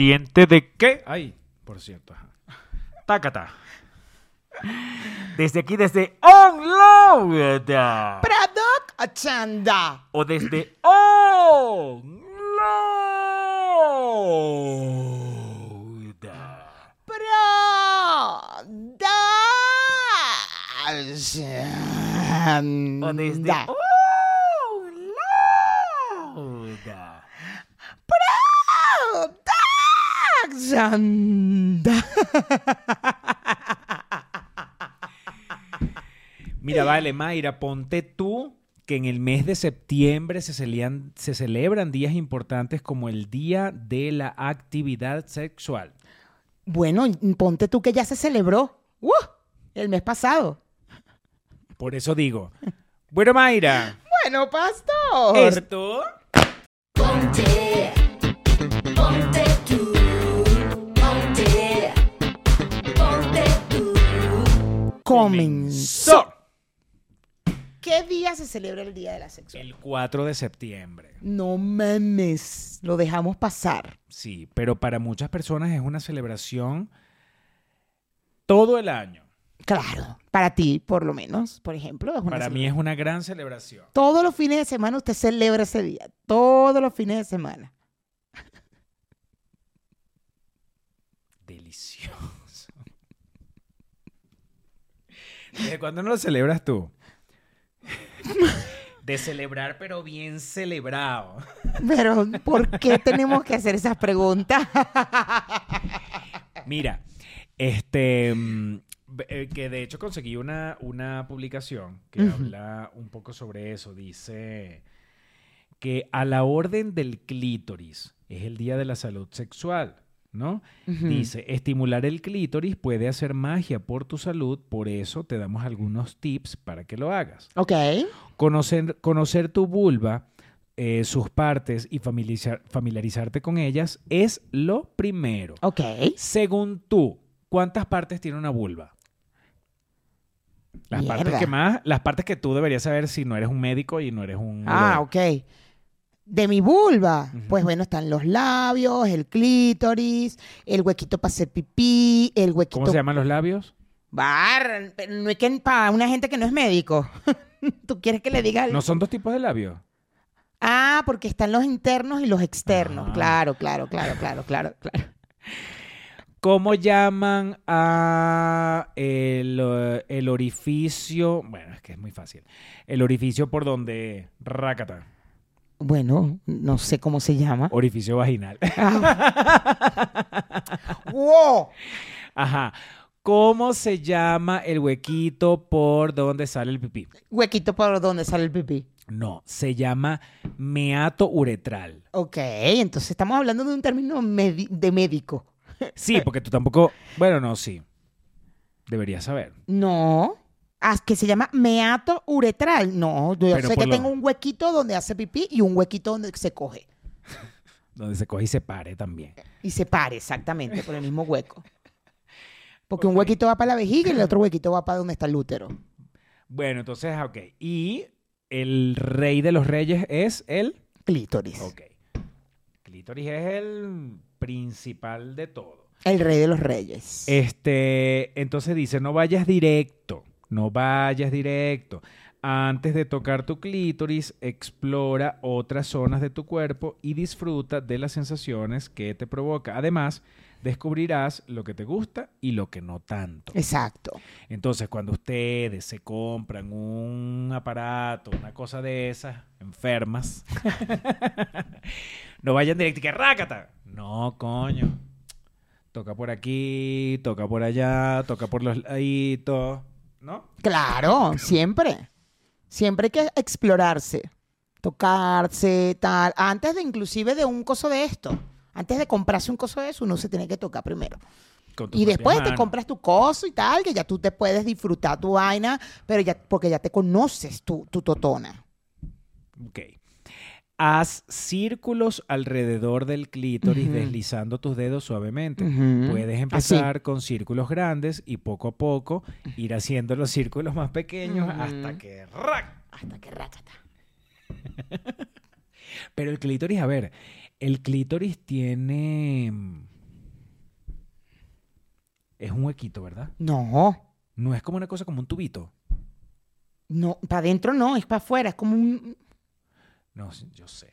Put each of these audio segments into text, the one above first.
¿Pendiente de qué? Ay, por cierto. Tácata. Desde aquí, desde Onload. Product Achanda. O desde Onload. Product O desde Achanda. Onload. Achanda. Mira, vale, Mayra, ponte tú que en el mes de septiembre se, celían- se celebran días importantes como el Día de la Actividad Sexual. Bueno, ponte tú que ya se celebró. ¡Uh! El mes pasado. Por eso digo, bueno, Mayra, Bueno, pastor. esto... Ponte comenzó. ¿Qué día se celebra el Día de la Sexualidad? El 4 de septiembre. No memes, lo dejamos pasar. Sí, pero para muchas personas es una celebración todo el año. Claro, para ti, por lo menos, por ejemplo. es una Para mí es una gran celebración. Todos los fines de semana usted celebra ese día. Todos los fines de semana. Delicioso. ¿Desde cuándo no lo celebras tú? De celebrar, pero bien celebrado. Pero, ¿por qué tenemos que hacer esas preguntas? Mira, este, mm, eh, que de hecho conseguí una, una publicación que habla un poco sobre eso. Dice que a la orden del clítoris es el día de la salud sexual, ¿no? Dice, estimular el clítoris puede hacer magia por tu salud, por eso te damos algunos tips para que lo hagas. Ok. Conocer, conocer tu vulva, eh, sus partes y familiarizar- familiarizarte con ellas es lo primero. Ok. Según tú, ¿cuántas partes tiene una vulva? Las partes que más, las partes que tú deberías saber si no eres un médico y no eres un. Ah, ok. De mi vulva, pues bueno, están los labios, el clítoris, el huequito para hacer pipí, el huequito ¿Cómo se llaman los labios? Bar, no es que para una gente que no es médico. ¿Tú quieres que le diga? el- No son dos tipos de labios. Ah, porque están los internos y los externos. Ah. Claro, claro, claro, claro, claro, claro. ¿Cómo llaman a el, eh, el orificio? Bueno, es que es muy fácil. El orificio por donde rácata. Bueno, no sé cómo se llama. Orificio vaginal. ¡Wow! Ajá. ¿Cómo se llama el huequito por donde sale el pipí? Huequito por donde sale el pipí. No, se llama meato uretral. Ok, entonces estamos hablando de un término de médico. Sí, porque tú tampoco. Bueno, no, sí. Deberías saber. No. Ah, que se llama meato uretral. No, yo Pero sé que lo- tengo un huequito donde hace pipí y un huequito donde se coge. Donde se coge y se pare también. Y se pare exactamente por el mismo hueco. Porque un huequito va para la vejiga y el otro huequito va para donde está el útero. Bueno, entonces, ok. Y el rey de los reyes es el. Clítoris. Ok. Clítoris es el principal de todo. El rey de los reyes. Este, entonces dice, no vayas directo, no vayas directo. Antes de tocar tu clítoris, explora otras zonas de tu cuerpo y disfruta de las sensaciones que te provoca. Además, descubrirás lo que te gusta y lo que no tanto. Exacto. Entonces, cuando ustedes se compran un aparato, una cosa de esas, enfermas, no vayan directo y que rácata. No, coño. Toca por aquí, toca por allá, toca por los laditos, ¿no? Claro, siempre. Siempre hay que explorarse, tocarse, tal. Antes de inclusive de un coso de esto. Antes de comprarse un coso de eso, uno se tiene que tocar primero. Y después te compras tu coso y tal, que ya tú te puedes disfrutar tu vaina, pero ya, porque ya te conoces tu, tu totona. Ok. Haz círculos alrededor del clítoris deslizando tus dedos suavemente. Puedes empezar con círculos grandes y poco a poco ir haciendo los círculos más pequeños hasta que ¡rac! Hasta que rácata. Pero el clítoris, a ver, El clítoris tiene... mm, Es un huequito, ¿verdad? No, No es como una cosa como un tubito. no, para adentro no, es para afuera, es como un... No, yo sé.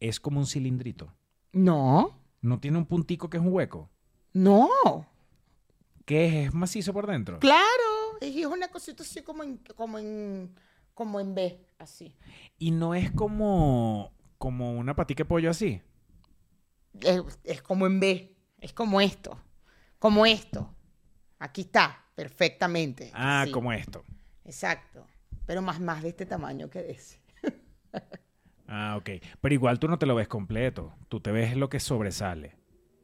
Es como un cilindrito. No, No tiene un puntico que es un hueco. no, ¿Qué es? ¿Es macizo por dentro? claro, es una cosita así como en, como en, como en B, así. Y no es como, como una patica de pollo así. Es, es como en B, es como esto, como esto. Aquí está, perfectamente. Ah, así. como esto. Exacto, pero más, más de este tamaño que de ese. Ah, ok. Pero igual tú no te lo ves completo. Tú te ves lo que sobresale.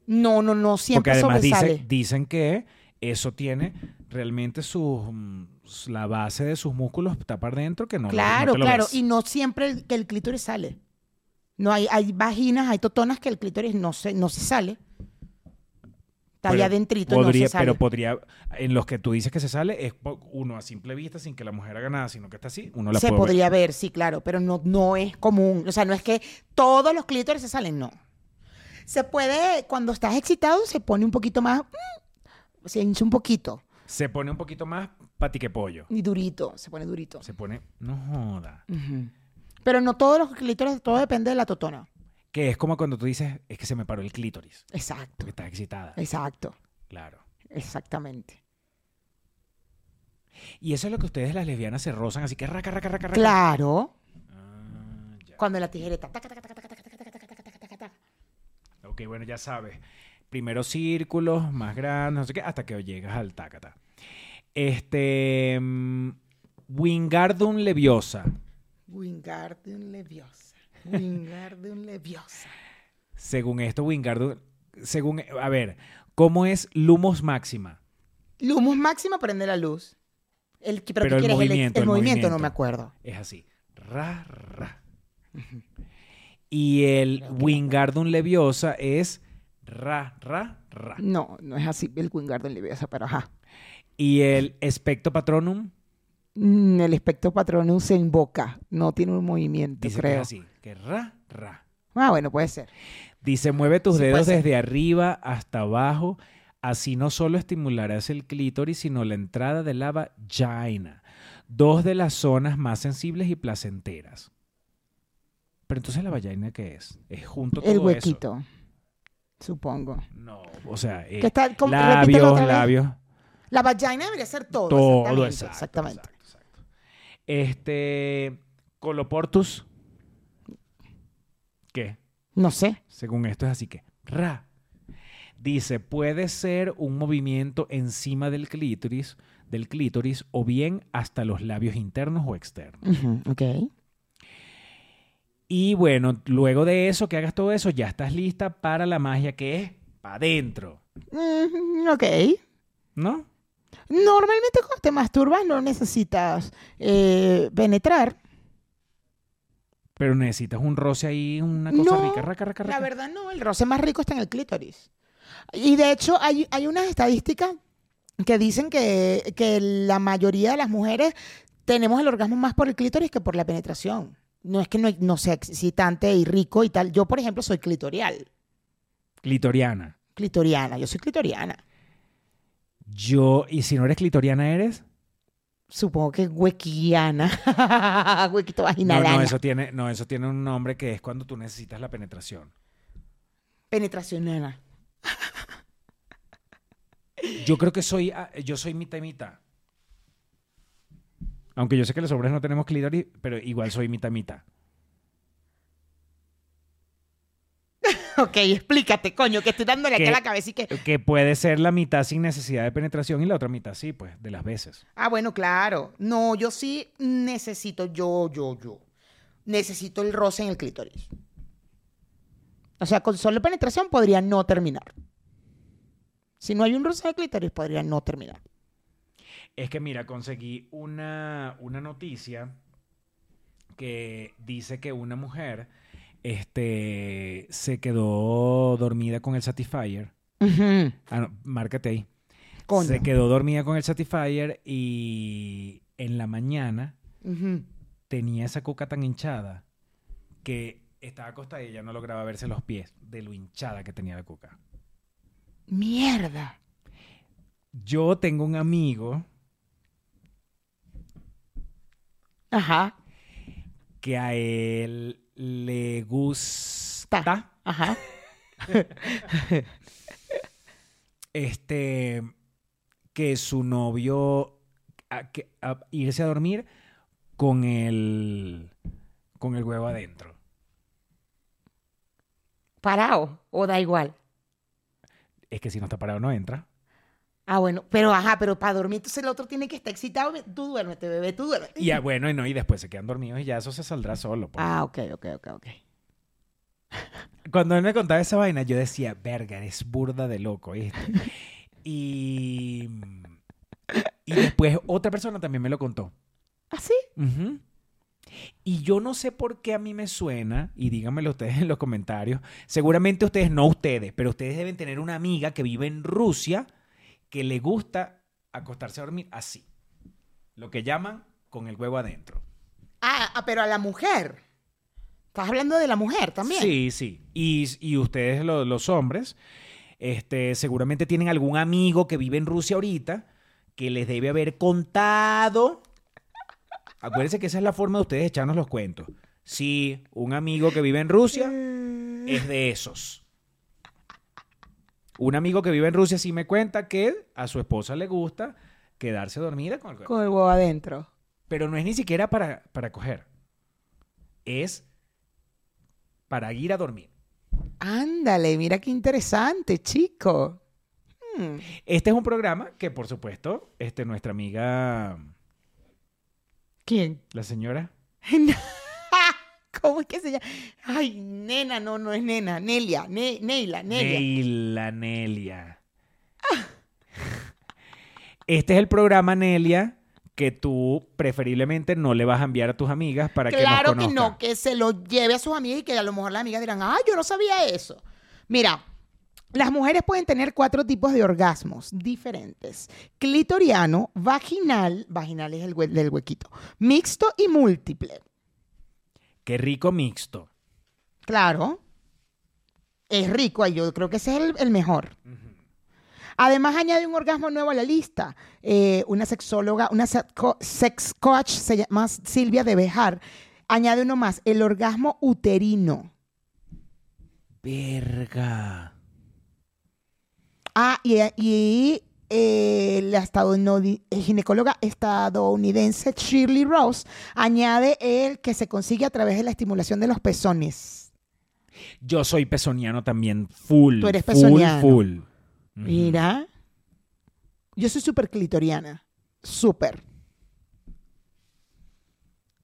No, no, no, siempre Porque además sobresale. dicen que eso tiene realmente sus, mm, la base de sus músculos está para adentro que no, lo- no Claro, te lo claro. ves. Y no siempre el, que el clítoris sale. No hay, hay vaginas, hay totonas que el clítoris no se, no se sale. Está Pero allá adentrito podría, no se sale. Pero podría, en los que tú dices que se sale, es uno a simple vista, sin que la mujer haga nada, sino que está así, uno la se puede podría ver. sí, claro, pero no, no es común. O sea, no es que todos los clítoris se salen, no. Se puede, cuando estás excitado, se pone un poquito más, mm, se hincha un poquito. Se pone un poquito más patique pollo. Y durito, se pone durito. Se pone, no joda. Pero no todos los clítoris, todo depende de la totona. Que es como cuando tú dices, es que se me paró el clítoris. Exacto. Porque estás excitada. Exacto. Claro. Exactamente. Y eso es lo que ustedes las lesbianas se rozan, así que raca, raca, raca, raca. Claro. Cuando la tijereta. Ok, bueno, ya sabes. Primero círculos, más grandes, no sé qué, hasta que llegas al tacata. Este. Um, Wingardium Leviosa. Wingardium Leviosa. Wingardium Leviosa. Según esto, Wingardium. Según. A ver, ¿cómo es Lumos Máxima? Lumos máxima prende la luz. El, ¿Pero, Pero el quieres? movimiento, el, el movimiento, no movimiento. me acuerdo. Es así. Ra, ra. Y el Wingardium Leviosa es ra, ra, ra. No, no es así el Wingardium Leviosa, pero ajá. Y el Specto Patronum Mm, El espectro patronus se invoca, no tiene un movimiento, dice que creo. es así. Que ra, ra. Ah, bueno, puede ser. Dice, mueve tus Sí, dedos desde arriba hasta abajo. Así no solo estimularás el clítoris, sino la entrada de la vagina. Dos de las zonas más sensibles y placenteras. Pero entonces la vagina, ¿qué es? Es junto todo El eso. huequito, supongo. No, o sea, eh, ¿Qué labios, labios. La vagina debería ser todo. Todo, exactamente, exacto, exactamente. Este, coloportus. ¿Qué? No sé. Según esto es así que, ra. Dice, puede ser un movimiento encima del clítoris, del clítoris o bien hasta los labios internos o externos. Ok. Y bueno, luego de eso, que hagas todo eso, ya estás lista para la magia que es para adentro, Mm, ok. ¿no? Normalmente cuando te masturbas no necesitas eh, penetrar. Pero necesitas un roce ahí, una cosa No, rica, raca, raca, La raca. verdad no, el roce más rico está en el clítoris. Y de hecho hay, hay unas estadísticas que dicen que, que la mayoría de las mujeres tenemos el orgasmo más por el clítoris que por la penetración. No es que no, no sea excitante y rico y tal. Yo, por ejemplo, soy clitorial. Clitoriana. Clitoriana, yo soy clitoriana. Yo, y si no eres clitoriana, ¿eres? Supongo que huequiana. Huequito vaginal. no, eso tiene, no, eso tiene un nombre que es cuando tú necesitas la penetración. Penetracionana. Yo creo que soy, ah, yo soy mitad y mitad. Aunque yo sé que los hombres no tenemos clítoris, pero igual soy mitad y mitad. Ok, explícate, coño, que estoy dándole aquí a la cabeza y que... Que puede ser la mitad sin necesidad de penetración y la otra mitad sí, pues, de las veces. Ah, bueno, claro. No, yo sí necesito, yo, yo, yo. Necesito el roce en el clítoris. O sea, con solo penetración podría no terminar. Si no hay un roce en el clítoris, podría no terminar. Es que mira, conseguí una, una noticia que dice que una mujer este, se quedó dormida con el Satisfyer. Ah, no, márcate ahí. Coño. Se quedó dormida con el Satisfyer y en la mañana tenía esa cuca tan hinchada que Estaba acostada y ella no lograba verse los pies de lo hinchada que tenía la cuca. Mierda. Yo tengo un amigo Ajá. que a él le gusta Ta. Ajá. este que su novio a- que- a- irse a dormir con el con el huevo adentro. Parado. O da igual. Es que si no está parado no entra. Ah, bueno. Pero ajá, pero para dormir, entonces el otro tiene que estar excitado. Tú duérmete, bebé, tú duérmete. Y ah, bueno, y no, y después se quedan dormidos y ya eso se saldrá solo. pues. Ah, ok, ok, ok, ok. Cuando él me contaba esa vaina, yo decía, verga, eres burda de loco, ¿viste? y, y después otra persona también me lo contó. ¿Ah, sí? Ujú. Y yo no sé por qué a mí me suena, y díganmelo ustedes en los comentarios, seguramente ustedes, no ustedes, pero ustedes deben tener una amiga que vive en Rusia que le gusta acostarse a dormir así. Lo que llaman con el huevo adentro. Ah, ah, pero a la mujer. Estás hablando de la mujer también. Sí, sí. Y, y ustedes, lo- los hombres, este, seguramente tienen algún amigo que vive en Rusia ahorita que les debe haber contado. Acuérdense que esa es la forma de ustedes echarnos los cuentos. Sí, un amigo que vive en Rusia es de esos. Un amigo que vive en Rusia sí me cuenta que a su esposa le gusta quedarse dormida con el Con el huevo adentro. Pero no es ni siquiera para, para coger. Es para ir a dormir. Ándale, mira qué interesante, chico. Hmm. Este es un programa que, por supuesto, este, nuestra amiga, ¿Quién? la señora, ¿Cómo es que se llama? Ay, nena, no, no es nena. Nelia, Ne- Neila, Nelia. Neila Nelia. Este es el programa, Nelia, que tú preferiblemente no le vas a enviar a tus amigas para que Claro nos que conozcan. no, que se lo lleve a sus amigas y que a lo mejor las amigas dirán, ah, yo no sabía eso. Mira, las mujeres pueden tener cuatro tipos de orgasmos diferentes. Clitoriano, vaginal, vaginal es el hue- del huequito, mixto y múltiple. Qué rico mixto. Claro. Es rico, ay, yo creo que ese es el, el mejor. Además, añade un orgasmo nuevo a la lista. Eh, una sexóloga, una sex coach, se llama Silvia de Bejar, añade uno más, el orgasmo uterino. Verga. Ah, y, y, eh, la estadounid- ginecóloga estadounidense Shirley Rose añade el que se consigue a través de la estimulación de los pezones. Yo soy pezoniano también, full. Tú eres full, pezoniano. Full. Mira. Yo soy súper clitoriana. Súper.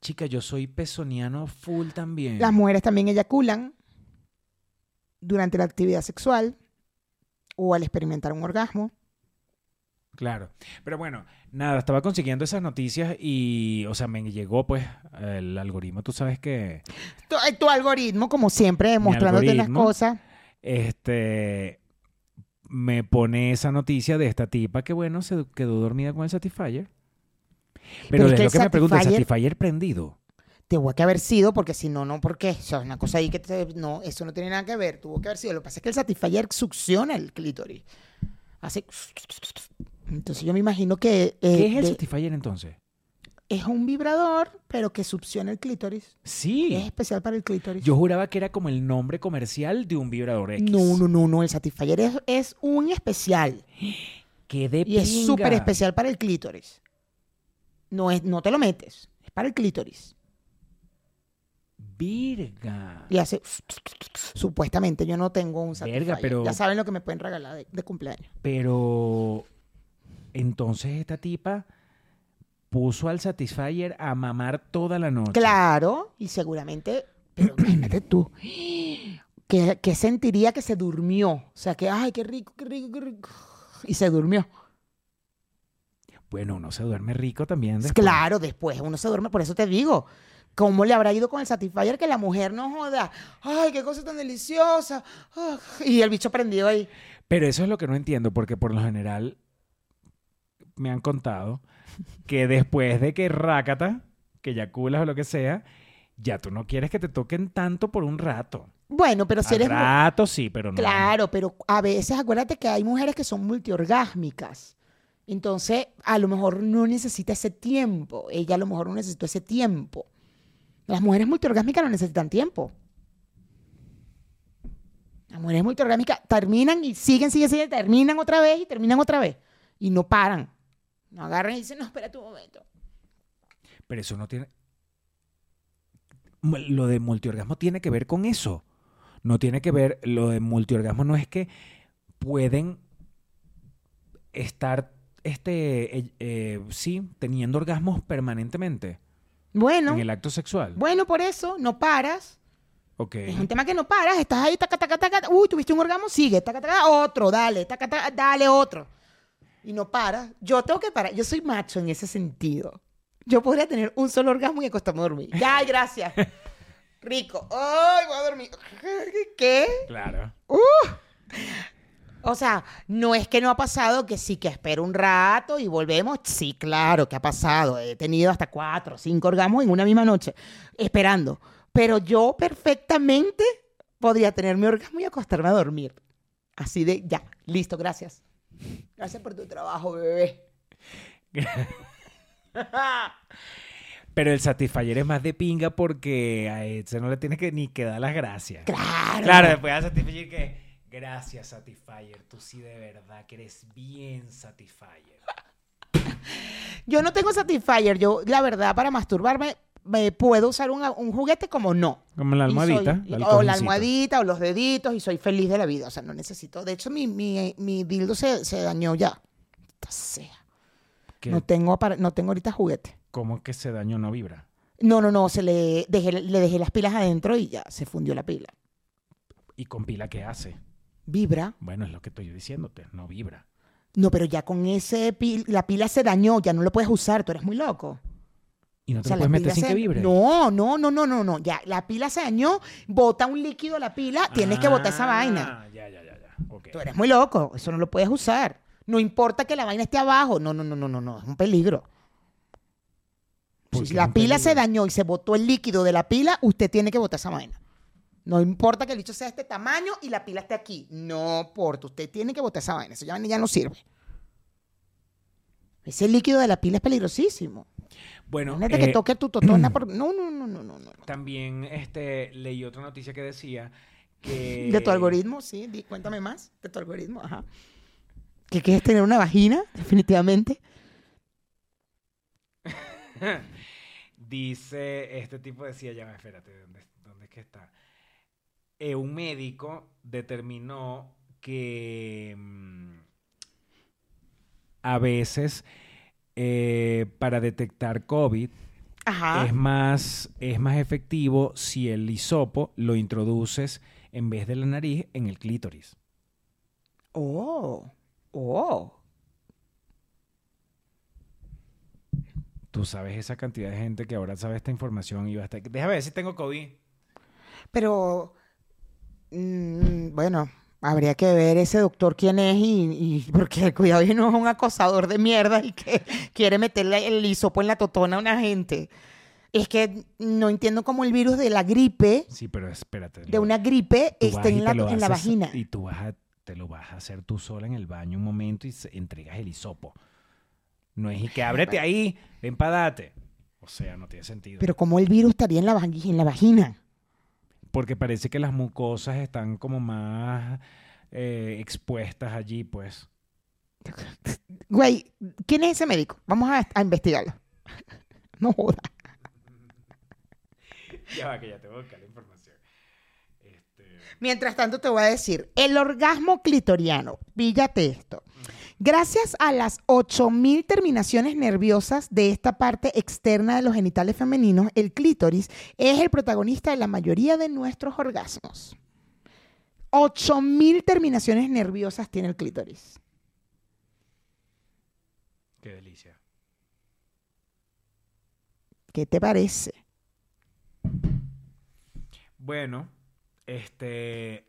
Chica, yo soy pezoniano full también. Las mujeres también eyaculan durante la actividad sexual o al experimentar un orgasmo. Claro. Pero bueno, nada, estaba consiguiendo esas noticias y, o sea, me llegó pues el algoritmo, tú sabes que, Tu, eh, tu algoritmo, como siempre, mostrándote las cosas. este, me pone esa noticia de esta tipa que, bueno, se quedó dormida con el Satisfyer. Pero, Pero es es que lo que me pregunto, ¿el Satisfyer- prendido? Tuvo que haber sido, porque si no, no, ¿por qué? O sea, una cosa ahí que te- no, eso no tiene nada que ver. Tuvo que haber sido. Lo que pasa es que el Satisfyer succiona el clítoris. Hace. Entonces yo me imagino que. eh, ¿Qué es el de- Satisfyer entonces? es un vibrador, pero que succiona el clítoris. Sí. Es especial para el clítoris. Yo juraba que era como el nombre comercial de un vibrador X. No, no, no, no. El Satisfyer es, es un especial. Qué de Y es súper especial para el clítoris. No, es, no te lo metes. Es para el clítoris. Virga. Y hace. Supuestamente yo no tengo un Satisfyer. Verga, pero- Ya saben lo que me pueden regalar de, de cumpleaños. Pero entonces esta tipa puso al Satisfyer a mamar toda la noche. Claro, y seguramente. Pero imagínate tú. ¿Qué, qué sentiría que se durmió? O sea, que, ay, qué rico, qué rico, qué rico. Y se durmió. Bueno, uno se duerme rico también. después. Claro, después uno se duerme, por eso te digo. ¿Cómo le habrá ido con el Satisfyer que la mujer no joda? ¡Ay, qué cosa tan deliciosa! Y el bicho prendido ahí. Pero eso es lo que no entiendo, porque por lo general me han contado que después de que rácata, que yaculas o lo que sea, ya tú no quieres que te toquen tanto por un rato. Bueno, pero si Al eres... rato sí, pero no. Claro, pero a veces acuérdate que hay mujeres que son multiorgásmicas. Entonces, a lo mejor no necesita ese tiempo. Ella a lo mejor no necesitó ese tiempo. Las mujeres multiorgásmicas no necesitan tiempo. Las mujeres multiorgásmicas terminan y siguen, siguen, siguen, terminan otra vez y terminan otra vez. Y no paran. No agarran y dicen, no, espera un momento. Pero eso no tiene. Lo de multiorgasmo tiene que ver con eso. No tiene que ver. Lo de multiorgasmo no es que pueden estar, este, eh, eh, sí, teniendo orgasmos permanentemente Bueno, en el acto sexual. bueno, por eso no paras. Ok. Es un tema que no paras, estás ahí, taca, taca, taca, uy, tuviste un orgasmo, sigue, taca, taca, otro, dale, taca, taca, dale otro. Y no paras. Yo tengo que parar, yo soy macho en ese sentido. Yo podría tener un solo orgasmo y acostarme a dormir. Ya, gracias. Rico. Ay, voy a dormir. ¿Qué? Claro. O sea, no es que no ha pasado, que sí que espero un rato y volvemos. Sí, claro que ha pasado. He tenido hasta cuatro o cinco orgasmos en una misma noche, esperando. Pero yo perfectamente podría tener mi orgasmo y acostarme a dormir. Así de, ya, listo, gracias. Gracias por tu trabajo, bebé. Pero el Satisfyer es más de pinga porque a ese no le tienes que ni que dar las gracias. Claro. Claro, después al Satisfyer que. Gracias, Satisfyer. Tú sí de verdad que eres bien Satisfyer. Yo no tengo Satisfyer. Yo, la verdad, para masturbarme, me puedo usar un, un juguete como no. Como la soy- almohadita. o la almohadita o los deditos y soy feliz de la vida. O sea, no necesito. De hecho, mi, mi, mi dildo se, se dañó ya. Esta sea. No tengo, no tengo ahorita juguete. ¿Cómo que ese daño no vibra? No, no, no. Se le dejé, le dejé las pilas adentro y ya se fundió la pila. ¿Y con pila qué hace? Vibra. Bueno, es lo que estoy diciéndote, no vibra. No, pero ya con ese pil, la pila se dañó, ya no lo puedes usar, tú eres muy loco. ¿Y no O te sea, lo la puedes meter sin se- que vibre? No, no, no, no, no, no. Ya, la pila se dañó, bota un líquido a la pila, tienes que botar esa vaina. Ah, Ya, ya, ya. Tú eres muy loco, eso no lo puedes usar. No importa que la vaina esté abajo, no, no, no, no, no, no, es un peligro. ¿Por Si la pila se dañó y se botó el líquido de la pila, usted tiene que botar esa vaina. No importa que el bicho sea de este tamaño y la pila esté aquí. No importa, usted tiene que botar esa vaina. Eso ya, ya no sirve. Ese líquido de la pila es peligrosísimo. Bueno, Imagínate que eh, toque tu totona por... No, no, no, no, no. no. también este, leí otra noticia que decía que... De tu algoritmo, sí. di- cuéntame más de tu algoritmo. Ajá. ¿Que quieres tener una vagina? Definitivamente. Dice, este tipo decía, ya, espérate, ¿dónde, dónde es que está? Eh, un médico determinó que mm, a veces eh, para detectar COVID Ajá. es más, es más efectivo si el hisopo lo introduces en vez de la nariz en el clítoris. Oh. Oh. Tú sabes esa cantidad de gente que ahora sabe esta información y va a estar... Déjame ver si tengo COVID. Pero, mm, bueno, habría que ver ese doctor quién es y, y- porque cuidado y no es un acosador de mierda y que quiere meterle el hisopo en la totona a una gente. Es que no entiendo cómo el virus de la gripe, Sí, pero espérate. de una gripe, está en la, en la vagina. Y tú vas a, te lo vas a hacer tú sola en el baño un momento y entregas el hisopo. No es y que ábrete ahí, ven pa' date. O sea, no tiene sentido. Pero cómo el virus estaría en la, en la vagina. Porque parece que las mucosas están como más eh, expuestas allí, pues. Güey, ¿quién es ese médico? Vamos a, a investigarlo. No joda. Ya va, que ya te voy a buscar la información. Mientras tanto, te voy a decir, el orgasmo clitoriano, píllate esto. Gracias a las 8000 terminaciones nerviosas de esta parte externa de los genitales femeninos, el clítoris es el protagonista de la mayoría de nuestros orgasmos. 8000 terminaciones nerviosas tiene el clítoris. qué delicia. ¿Qué te parece? Bueno, este.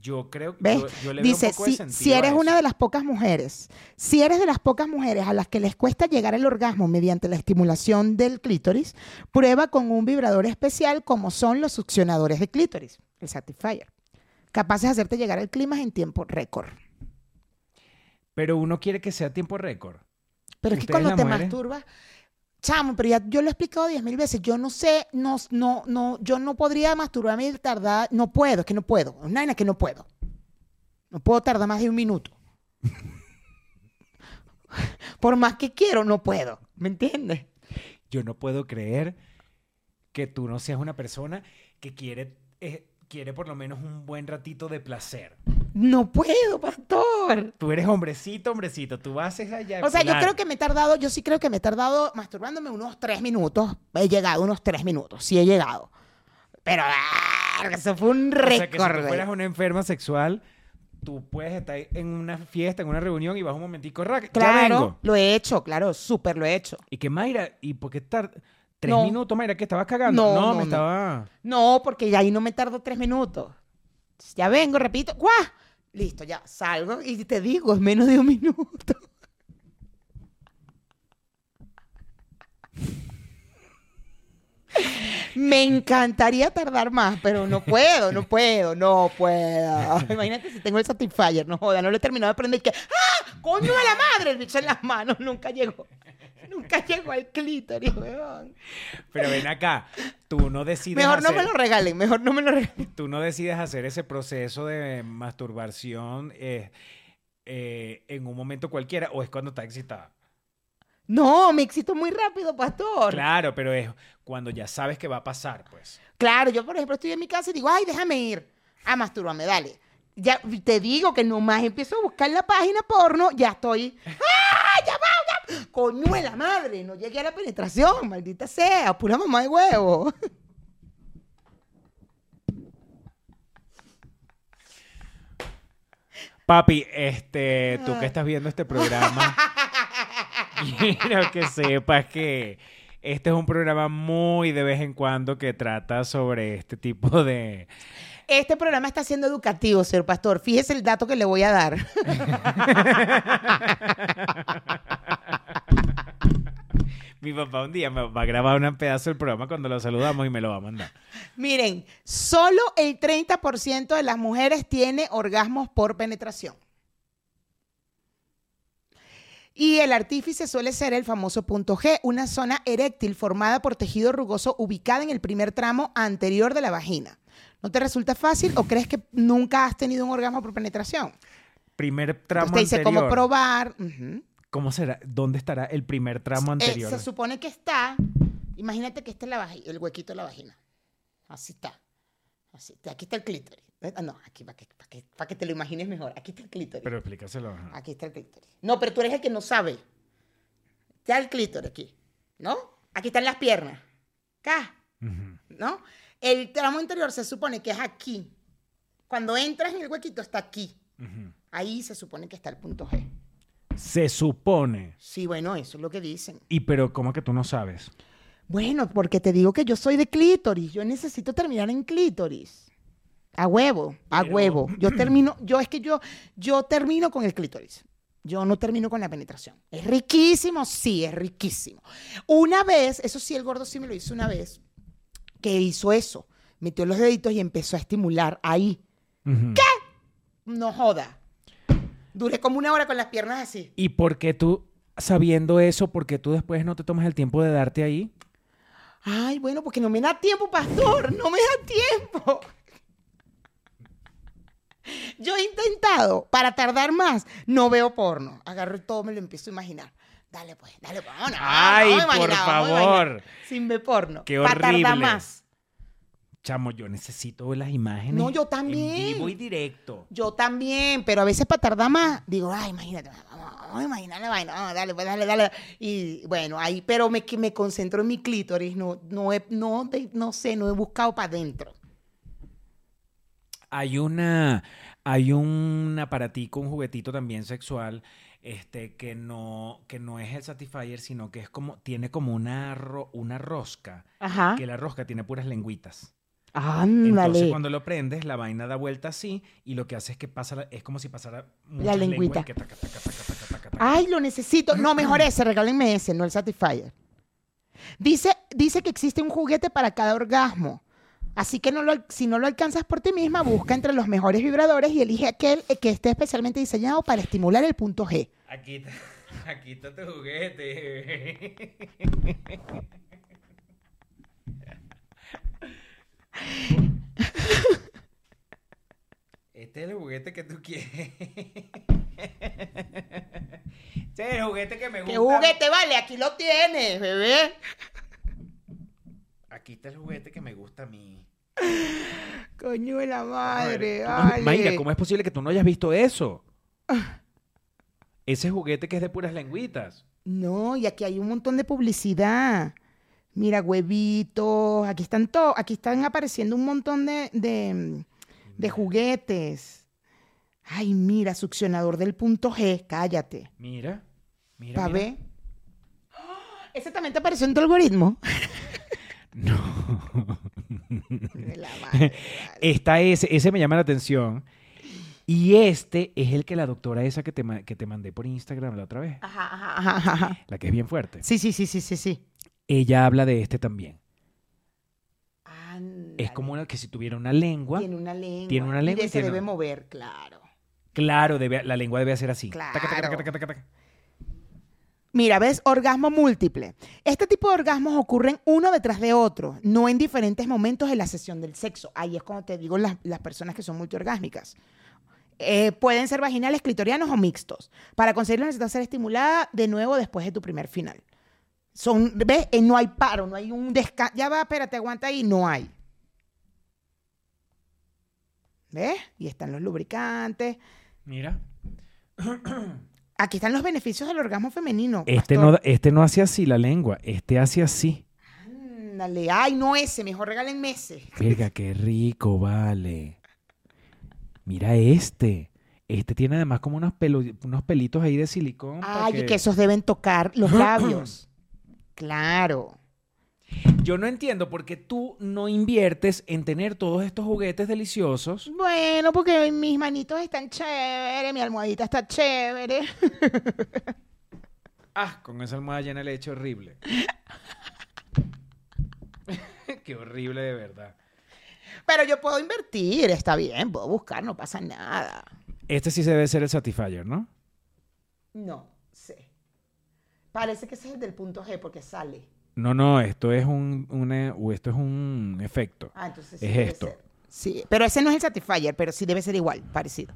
Yo creo que yo, yo le veo Dice, un poco de si, sentido si eres a una de las pocas mujeres, si eres de las pocas mujeres a las que les cuesta llegar al orgasmo mediante la estimulación del clítoris, prueba con un vibrador especial como son los succionadores de clítoris, el Satisfyer, capaces de hacerte llegar al clima en tiempo récord. Pero uno quiere que sea tiempo récord. Pero es que ¿Ustedes, cuando te mujeres? masturbas, chamo, pero ya yo lo he explicado diez mil veces, yo no sé, no, no, no, yo no podría masturbarme y tardar, no puedo, es que no puedo, una que no puedo. No puedo tardar más de un minuto. Por más que quiero, no puedo, ¿me entiendes? Yo no puedo creer que tú no seas una persona que quiere, eh, quiere por lo menos un buen ratito de placer. No puedo, pastor. Tú eres hombrecito, hombrecito. Tú vas allá. O sea, yo creo que me he tardado, yo sí creo que me he tardado masturbándome unos tres minutos. He llegado unos tres minutos, sí he llegado. Pero, ah, eso fue un O sea, récord. que si tú fueras una enferma sexual, tú puedes estar en una fiesta, en una reunión y vas un momentico, rack, ya Claro, vengo. lo he hecho, claro, súper lo he hecho. Y que Mayra, ¿y por qué estar tres No. minutos, Mayra? ¿Que estabas cagando? No, No, no, me no. estaba... No, porque ya ahí no me tardo tres minutos. Ya vengo, repito, ¡guau! Listo, ya salgo y te digo, es menos de un minuto. Me encantaría tardar más, pero no puedo, no puedo, no puedo. Imagínate si tengo el Satisfyer, no joda, no lo he terminado de prender y que ¡Ah! ¡Coño de la madre! El bicho en las manos nunca llegó. Nunca llegó al clítoris, weón. Pero ven acá, tú no decides Mejor no me lo regalen, mejor no me lo regalen. tú no decides hacer ese proceso de masturbación eh, eh, en un momento cualquiera o es cuando estás excitada. No, me excito muy rápido, pastor. Claro, pero es cuando ya sabes que va a pasar, pues. Claro, yo por ejemplo estoy en mi casa y digo, ay, déjame ir a masturbarme, dale. Ya te digo que nomás empiezo a buscar la página porno, ya estoy. ¡Ah! ¡Coño de la madre! No llegué a la penetración, maldita sea, pura mamá de huevo. Papi, este, tú que estás viendo este programa, quiero que sepas que este es un programa muy de vez en cuando que trata sobre este tipo de... Este programa está siendo educativo, señor pastor. Fíjese el dato que le voy a dar. Mi papá un día me va a grabar un pedazo del programa cuando lo saludamos y me lo va a mandar. Miren, solo el 30% de las mujeres tiene orgasmos por penetración. Y el artífice suele ser el famoso punto G, una zona eréctil formada por tejido rugoso ubicada en el primer tramo anterior de la vagina. ¿No te resulta fácil o crees que nunca has tenido un orgasmo por penetración? Primer tramo Entonces te dice anterior. cómo probar. Ujú. ¿Cómo será? ¿Dónde estará el primer tramo Eh, anterior? se supone que está, imagínate que este es la el huequito de la vagina. Así está. Así, aquí está el clítoris. Eh, ah, No, aquí para que, para que, para que te lo imagines mejor. Aquí está el clítoris. Pero explícaselo. ajá. Aquí está el clítoris. No, pero tú eres el que no sabe. Está el clítoris aquí. ¿No? Aquí están las piernas. Acá. Ujú. ¿No? El tramo interior se supone que es aquí. Cuando entras en el huequito está aquí. Ujú. Ahí se supone que está el punto G. Se supone. Sí, bueno, eso es lo que dicen. Y pero, ¿cómo que tú no sabes? Bueno, porque te digo que yo soy de clítoris. Yo necesito terminar en clítoris. A huevo, a Pero- huevo. Yo termino, yo es que yo, yo termino con el clítoris. Yo no termino con la penetración. ¿Es riquísimo? Sí, es riquísimo. Una vez, eso sí, el gordo sí me lo hizo una vez, que hizo eso. Metió los deditos y empezó a estimular ahí. Ujú. No joda. Duré como una hora con las piernas así. ¿Y por qué tú, sabiendo eso, por qué tú después no te tomas el tiempo de darte ahí? Ay, bueno, porque no me da tiempo, pastor, no me da tiempo. Yo he intentado, para tardar más, no veo porno. Agarro todo, me lo empiezo a imaginar. Dale pues, dale pues, vámonos. Ay, por favor. Sin ver porno. Qué Para horrible. tardar más. Chamo, yo necesito ver las imágenes. No, yo En también. vivo y directo. Yo también, pero a veces para tardar más, digo, ay, imagínate, vamos, imaginar la vaina, dale, pues, dale, dale. Y bueno, ahí, pero me, me concentro en mi clítoris, no, no, he- no, de- no sé, no he buscado para adentro. Hay una, hay un aparatico, un juguetito también sexual, este, que no, que no es el Satisfyer, sino que es como, tiene como una, ro- una rosca, Ajá. que la rosca tiene puras lengüitas. Entonces Ándale. cuando lo prendes, la vaina da vuelta así y lo que hace es que pasa, es como si pasara La lengüita. que taca, taca, taca, taca, taca, taca. Ay, lo necesito. No, mejor ese, regálenme ese, no el Satisfyer. Dice, dice que existe un juguete para cada orgasmo. Así que no lo si no lo alcanzas por ti misma, busca entre los mejores vibradores y elige aquel eh, que esté especialmente diseñado para estimular el punto G. Aquí está, aquí está tu juguete. Este es el juguete que tú quieres. Este es el juguete que me gusta. ¿Qué juguete vale? Aquí lo tienes, bebé. Aquí está el juguete que me gusta a mí. Coño de la madre, ¿cómo- vale. Mayra, ¿cómo es posible que tú no hayas visto eso? Ese juguete que es de puras lengüitas. No, y aquí hay un montón de publicidad. Mira, huevitos, aquí están todos, aquí están apareciendo un montón de, de, de juguetes. Ay, mira, succionador del punto G, cállate. Mira, mira. Pa' mira. ver. ¿Ese también te apareció en tu algoritmo? No. De la madre. Está ese, ese me llama la atención. Y este es el que la doctora esa que te, que te mandé por Instagram la otra vez, ajá, ajá, ajá, ajá. la que es bien fuerte. Sí, sí, sí, sí, sí, sí. Ella habla de este también. Es como una, que si tuviera una lengua, Tiene una lengua. Tiene una y lengua y se debe una- mover, claro. claro, debe- la lengua debe ser así. Claro. Taca, taca. Mira, ¿ves? Orgasmo múltiple. Este tipo de orgasmos ocurren uno detrás de otro, no en diferentes momentos de la sesión del sexo. Ahí es cuando te digo las, las personas que son multiorgásmicas. Eh, pueden ser vaginales, clitorianos o mixtos. Para conseguirlo necesitas ser estimulada de nuevo después de tu primer final. Son, ¿ves? Eh, no hay paro, no hay un descanso. Ya va, espérate, aguanta ahí. No hay. ¿Ves? Y están los lubricantes. Mira. Aquí están los beneficios del orgasmo femenino. Este pastor. no, este no hace así la lengua, este hace así. Ándale, ay, no ese, mejor regálenme ese. Verga, qué rico, vale. Mira este. Este tiene además como unos, unos pelitos ahí de silicón. Ay, y que esos deben tocar los labios. Claro. Yo no entiendo por qué tú no inviertes en tener todos estos juguetes deliciosos. Bueno, porque mis manitos están chéveres, mi almohadita está chévere. Ah, con esa almohada llena de leche horrible. qué horrible de verdad. Pero yo puedo invertir, está bien, puedo buscar, no pasa nada. Este sí se debe ser el Satisfyer, ¿no? No sé. Parece que ese es el del punto G porque sale. No, no, esto es un, una- o esto es un efecto. Ah, entonces sí Es debe esto. ser. Sí, pero ese no es el Satisfyer, pero sí debe ser igual, parecido.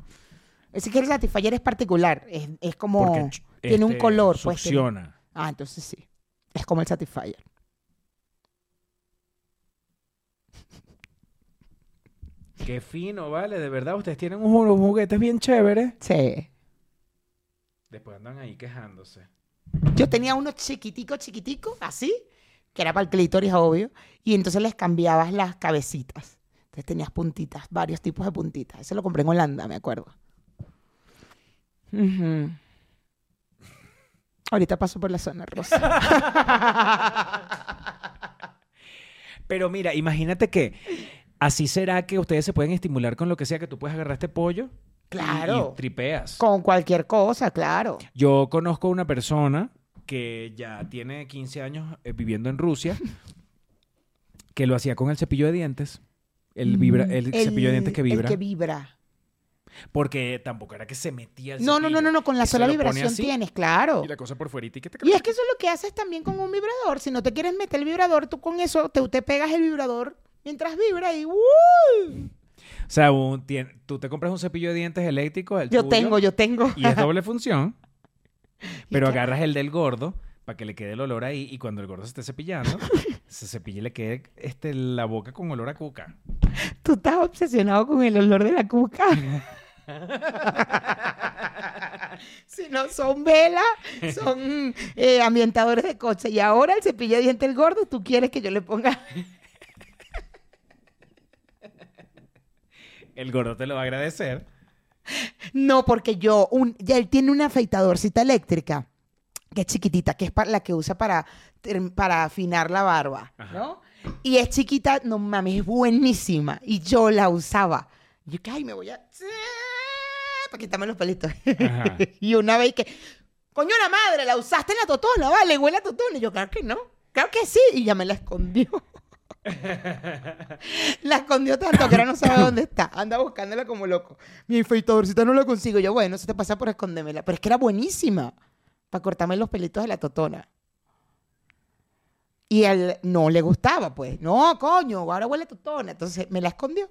Ese que el Satisfyer es particular, es, es como... Porque tiene un este, color, pues. tiene- Succiona. Ah, entonces sí. Es como el Satisfyer. Qué fino, vale, de verdad. Ustedes tienen unos juguetes bien chéveres. Sí. Después andan ahí quejándose. Yo tenía uno chiquitico, chiquitico, así, que era para el clítoris, obvio, y entonces les cambiabas las cabecitas. Entonces tenías puntitas, varios tipos de puntitas. Ese lo compré en Holanda, me acuerdo. Ahorita paso por la zona rosa. Pero mira, imagínate que así será que ustedes se pueden estimular con lo que sea que tú puedes agarrar este pollo. Claro. Y, tripeas. Con cualquier cosa, claro. Yo conozco una persona que ya tiene 15 años eh, viviendo en Rusia que lo hacía con el cepillo de dientes. El, vibra, el, cepillo de dientes que vibra. El que vibra. Porque tampoco era que se metía el No, no, no, cepillo. no, no, con la sola vibración así, tienes, claro. Y la cosa por fuera y que te Y es que eso es lo que haces también con un vibrador. Si no te quieres meter el vibrador, tú con eso te, te pegas el vibrador mientras vibra y ¡uh! O sea, un- tú te compras un cepillo de dientes eléctrico. el Yo tuyo, tengo, yo tengo. Y es doble función. Pero agarras el del gordo para que le quede el olor ahí y cuando el gordo se esté cepillando, se cepille y le quede este, la boca con olor a cuca. Tú estás obsesionado con el olor de la cuca. si no son velas, son eh, ambientadores de coche. Y ahora el cepillo de diente el gordo, tú quieres que yo le ponga. El gordo te lo va a agradecer. No, porque yo, un, ya él tiene una afeitadorcita eléctrica que es chiquitita, que es para la que usa para, para afinar la barba, Ajá. ¿no? Y es chiquita, no mames, es buenísima. Y yo la usaba. Yo que, ay, me voy a... Para quitarme los pelitos. Y una vez que, coño la madre, la usaste en la totona, vale, huele a totona. Y yo, claro que no, claro que sí. Y ya me la escondió. la escondió tanto que ahora no sabe dónde está. Anda buscándola como loco. Mi afeitadorcita no la consigo. Yo, bueno, se te pasa por escondérmela. Pero es que era buenísima para cortarme los pelitos de la totona. Y él no le gustaba, pues. No, coño, ahora huele totona. Entonces me la escondió.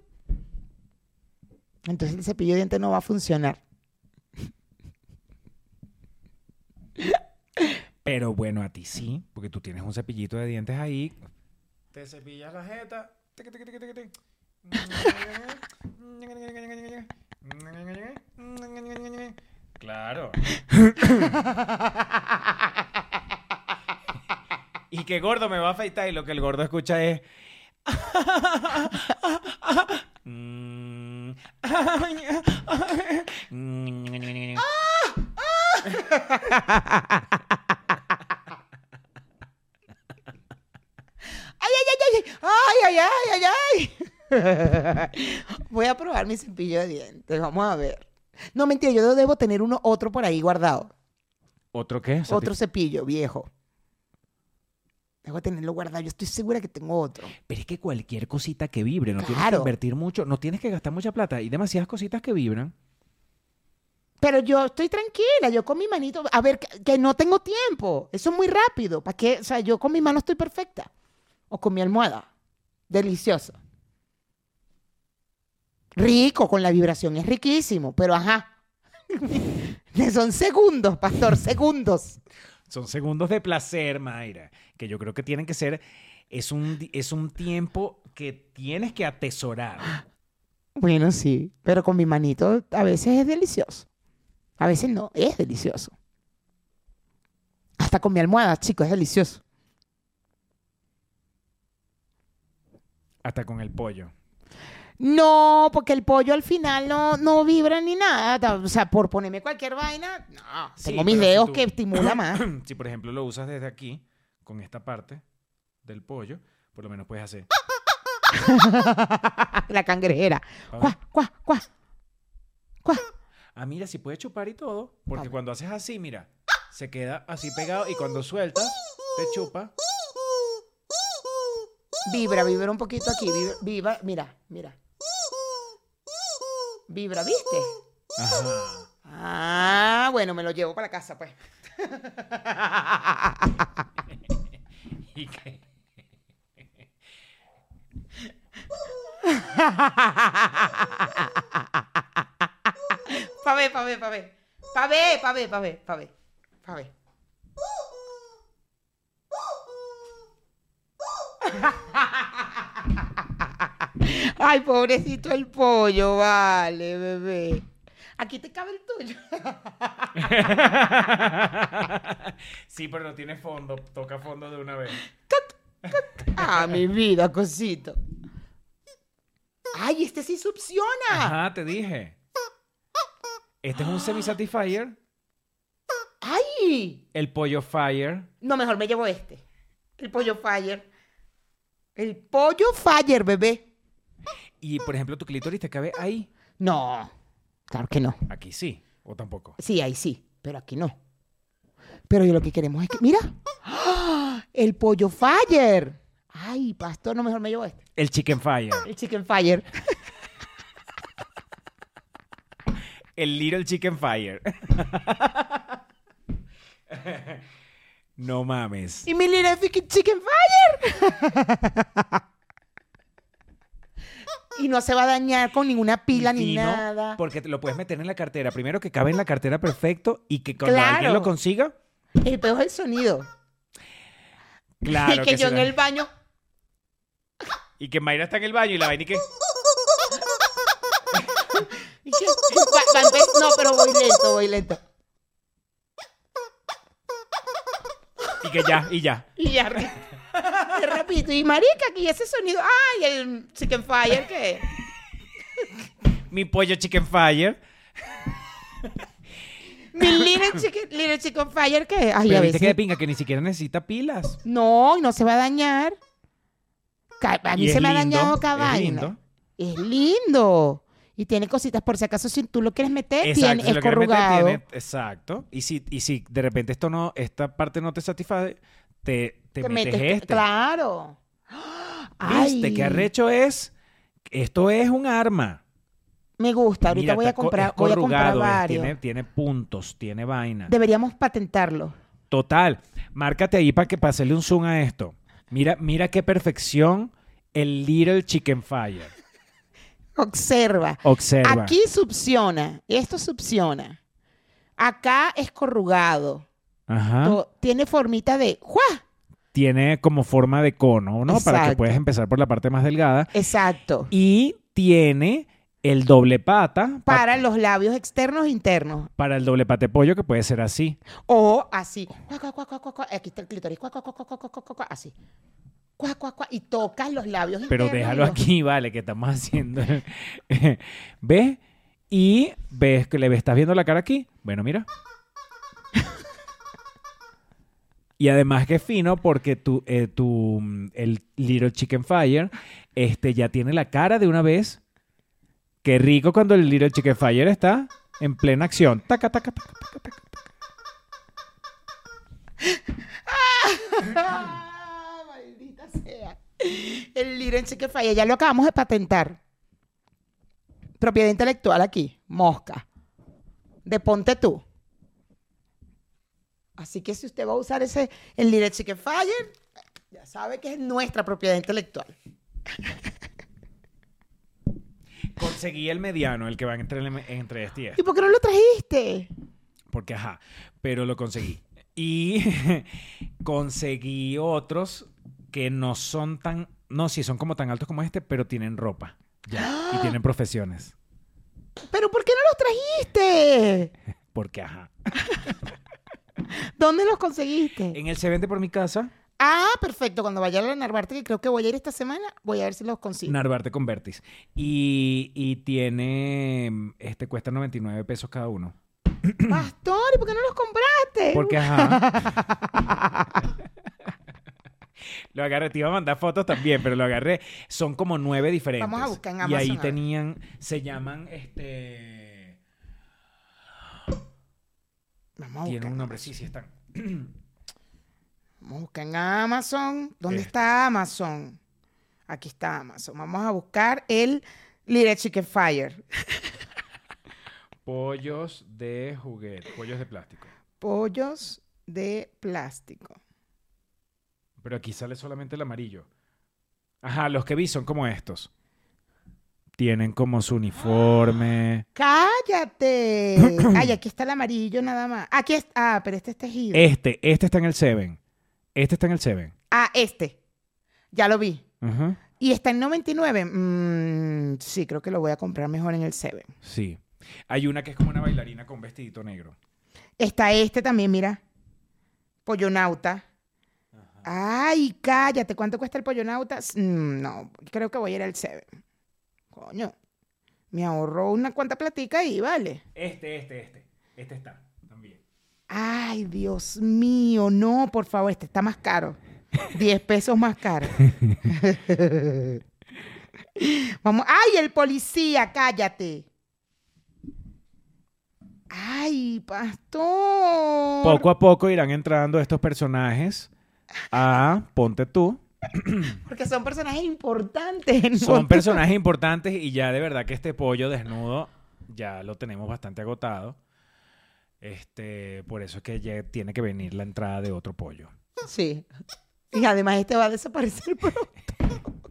Entonces el cepillo de dientes no va a funcionar. Pero bueno, a ti sí, porque tú tienes un cepillito de dientes ahí. Te cepillas la jeta. Claro. Y que gordo me va a afeitar y lo que el gordo escucha es... Mm. ¡Ay, ay, ay, ay! ¡Ay, ay, ay, ay, ay! Voy a probar mi cepillo de dientes. Vamos a ver. No, mentira, yo debo tener uno, otro por ahí guardado. ¿Otro qué? Otro cepillo viejo. Debo tenerlo guardado. Yo estoy segura que tengo otro. Pero es que cualquier cosita que vibre, no tienes que invertir mucho, no tienes que gastar mucha plata. Hay demasiadas cositas que vibran. Pero yo estoy tranquila, yo con mi manito, a ver, que, que no tengo tiempo. Eso es muy rápido. ¿Para qué? O sea, yo con mi mano estoy perfecta. O con mi almohada. Delicioso. Rico, con la vibración es riquísimo, pero ajá. Son segundos, pastor, segundos. Son segundos de placer, Mayra, que yo creo que tienen que ser, es un, es un tiempo que tienes que atesorar. Bueno, sí, pero con mi manito a veces es delicioso. A veces no, es delicioso. Hasta con mi almohada, chicos, es delicioso. Hasta con el pollo. No, porque el pollo al final no, no vibra ni nada. O sea, por ponerme cualquier vaina, no. Sí, Tengo mis si dedos tú- que estimula más. si por ejemplo lo usas desde aquí, con esta parte del pollo, por lo menos puedes hacer. La cangrejera. Cuá, cuá, cuá. Cuá. Ah, mira, si puedes chupar y todo, porque cuando haces así, mira, se queda así pegado y cuando sueltas, te chupa. Vibra, vibra un poquito aquí. Vibra, vibra, mira, mira. Vibra, ¿viste? Ajá. Ah, bueno, me lo llevo para la casa, pues. ¿Y qué? Pa' ver, pa' ver, pa' ver. Pa' ver, pa' ver, pa' ver, pa' ver. Pa' ver. Ay, pobrecito el pollo, vale, bebé. Aquí te cabe el tuyo. sí, pero no tiene fondo, toca fondo de una vez. Ah, mi vida, cosito. Ay, este sí succiona. Ajá, te dije. Este es un semi-satisfier, Ay. el pollo fire. No, mejor me llevo este. El pollo fire. El pollo fire, bebé. Y por ejemplo, tu clítoris te cabe ahí. No, claro que no. Aquí sí, o tampoco. Sí, ahí sí, pero aquí no. Pero yo lo que queremos es que, mira, ¡Ah! el pollo fire. Ay, pastor, no, mejor me llevo este. El chicken fire. El chicken fire. El little chicken fire. no mames. Y mi little chicken fire. Y no se va a dañar con ninguna pila ni Fino, nada. Porque lo puedes meter en la cartera. Primero que cabe en la cartera perfecto y que cuando Claro. alguien lo consiga, El peor es el sonido. claro. y que, yo en el baño. Y que Mayra está en el baño y la vaina y que. y que- va- va a empe- no, pero voy lento, voy lento. Y que ya, y ya. Y ya, re- de rapidito. Y marica, aquí ese sonido. Ay, el chicken fire, ¿qué? Mi pollo chicken fire. Mi little chicken, little chicken fire, ¿qué? Ay, Pero a viste que de pinga que ni siquiera necesita pilas. No, y no se va a dañar. A mí Y se es me ha lindo, dañado es cada vaina. lindo. Es lindo. Y tiene cositas, por si acaso, si tú lo quieres meter, Exacto, tiene, si es lo quieres meter, corrugado. tiene- exacto. Y si, y si de repente esto no, esta parte no te satisface, te, te, Te metes, metes- este. Claro. ¿Viste? Ay, ¿Qué arrecho es? Esto es un arma. Me gusta. Ahorita Mira, voy a comprar, voy a comprar varios. tiene, tiene puntos, tiene vaina. Deberíamos patentarlo. Total. Márcate ahí para que pasele un zoom a esto. Mira, mira qué perfección el Little Chicken Fire. Observa. Observa. Aquí succiona. Esto succiona. Acá es corrugado. Ajá. To- Tiene formita de ¡juá! Tiene como forma de cono, ¿no? Para que puedas empezar por la parte más delgada. Exacto. Y tiene el doble pata pa- Para los labios externos e internos. para el doble pate pollo que puede ser así. O así. Aquí está el clítoris. Así. Y tocas los labios Pero internos déjalo los- aquí, vale, que estamos haciendo. ¿Ves? Y ves que le estás viendo la cara aquí. Bueno, mira. Y además que fino porque tu, eh, tu, mm, el Little Chicken Fire este, ya tiene la cara de una vez. Qué rico cuando el Little Chicken Fire está en plena acción. Taca, taca, taca, taca, taca. Ah, maldita sea. El Little Chicken Fire. Ya lo acabamos de patentar. Propiedad intelectual aquí. Mosca. De ponte tú. Así que si usted va a usar ese, el Little Chicken Fire, ya sabe que es nuestra propiedad intelectual. Conseguí el mediano, el que va entre, entre este y este. ¿Y por qué no lo trajiste? Porque, ajá, pero lo conseguí. Y conseguí otros que no son tan, no, sí, son como tan altos como este, pero tienen ropa. Ya, y tienen profesiones. ¿Pero por qué no los trajiste? Porque, ajá. ¿Dónde los conseguiste? En el se vende por mi casa, Ah, perfecto. Cuando vaya a la Narvarte, que creo que voy a ir esta semana, voy a ver si los consigo. Narvarte con Vertis. Y, y tiene, este cuesta 99 pesos cada uno. Pastor, ¿y por qué no los compraste? Porque, ajá. Lo agarré, te iba a mandar fotos también, pero lo agarré. Son como nueve diferentes. Vamos a buscar en Y Amazon, ahí a ver. tenían, se llaman, este... Vamos a Tienen buscar. un nombre, sí, sí están. Vamos a buscar en Amazon. ¿Dónde Eh. está Amazon? Aquí está Amazon. Vamos a buscar el Little Chicken Fire. Pollos de juguete, pollos de plástico. Pollos de plástico. Pero aquí sale solamente el amarillo. Ajá, los que vi son como estos. Tienen como su uniforme. ¡Cállate! Ay, aquí está el amarillo nada más. Aquí está. Ah, pero este es tejido. Este, este está en el Seven. Este está en el Seven. Ah, este. Ya lo vi. Ajá. Y está en 99. Mm, sí, creo que lo voy a comprar mejor en el 7. Sí. Hay una que es como una bailarina con vestidito negro. Está este también, mira. Pollonauta. Ay, cállate. ¿Cuánto cuesta el pollonauta? Mm, no, creo que voy a ir al 7. Coño. Me ahorró una cuanta platica y vale. Este, este, este. Este está también. Ay, Dios mío, no, por favor, este está más caro. 10 pesos más caro. Vamos, ay, el policía, cállate. Ay, pastor. Poco a poco irán entrando estos personajes a Ponte tú. Porque son personajes importantes. Son personajes importantes y ya de verdad que este pollo desnudo ya lo tenemos bastante agotado. Este, por eso es que ya tiene que venir la entrada de otro pollo. Sí. Y además este va a desaparecer pronto.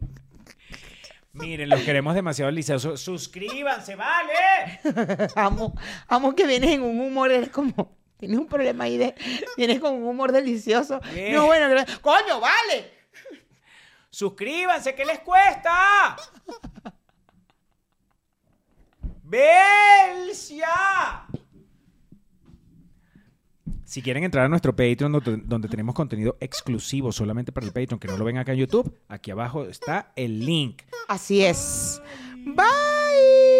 Miren, los queremos demasiado deliciosos. Suscríbanse, vale. amo, amo que vienes en un humor, eres como... Tienes un problema ahí de... Vienes con un humor delicioso. ¿Qué? No, bueno, coño, vale. Suscríbanse, ¿qué les cuesta? ¡Belcia! Si quieren entrar a nuestro Patreon, donde, donde tenemos contenido exclusivo solamente para el Patreon, que no lo ven acá en YouTube, aquí abajo está el link. Así es. Bye.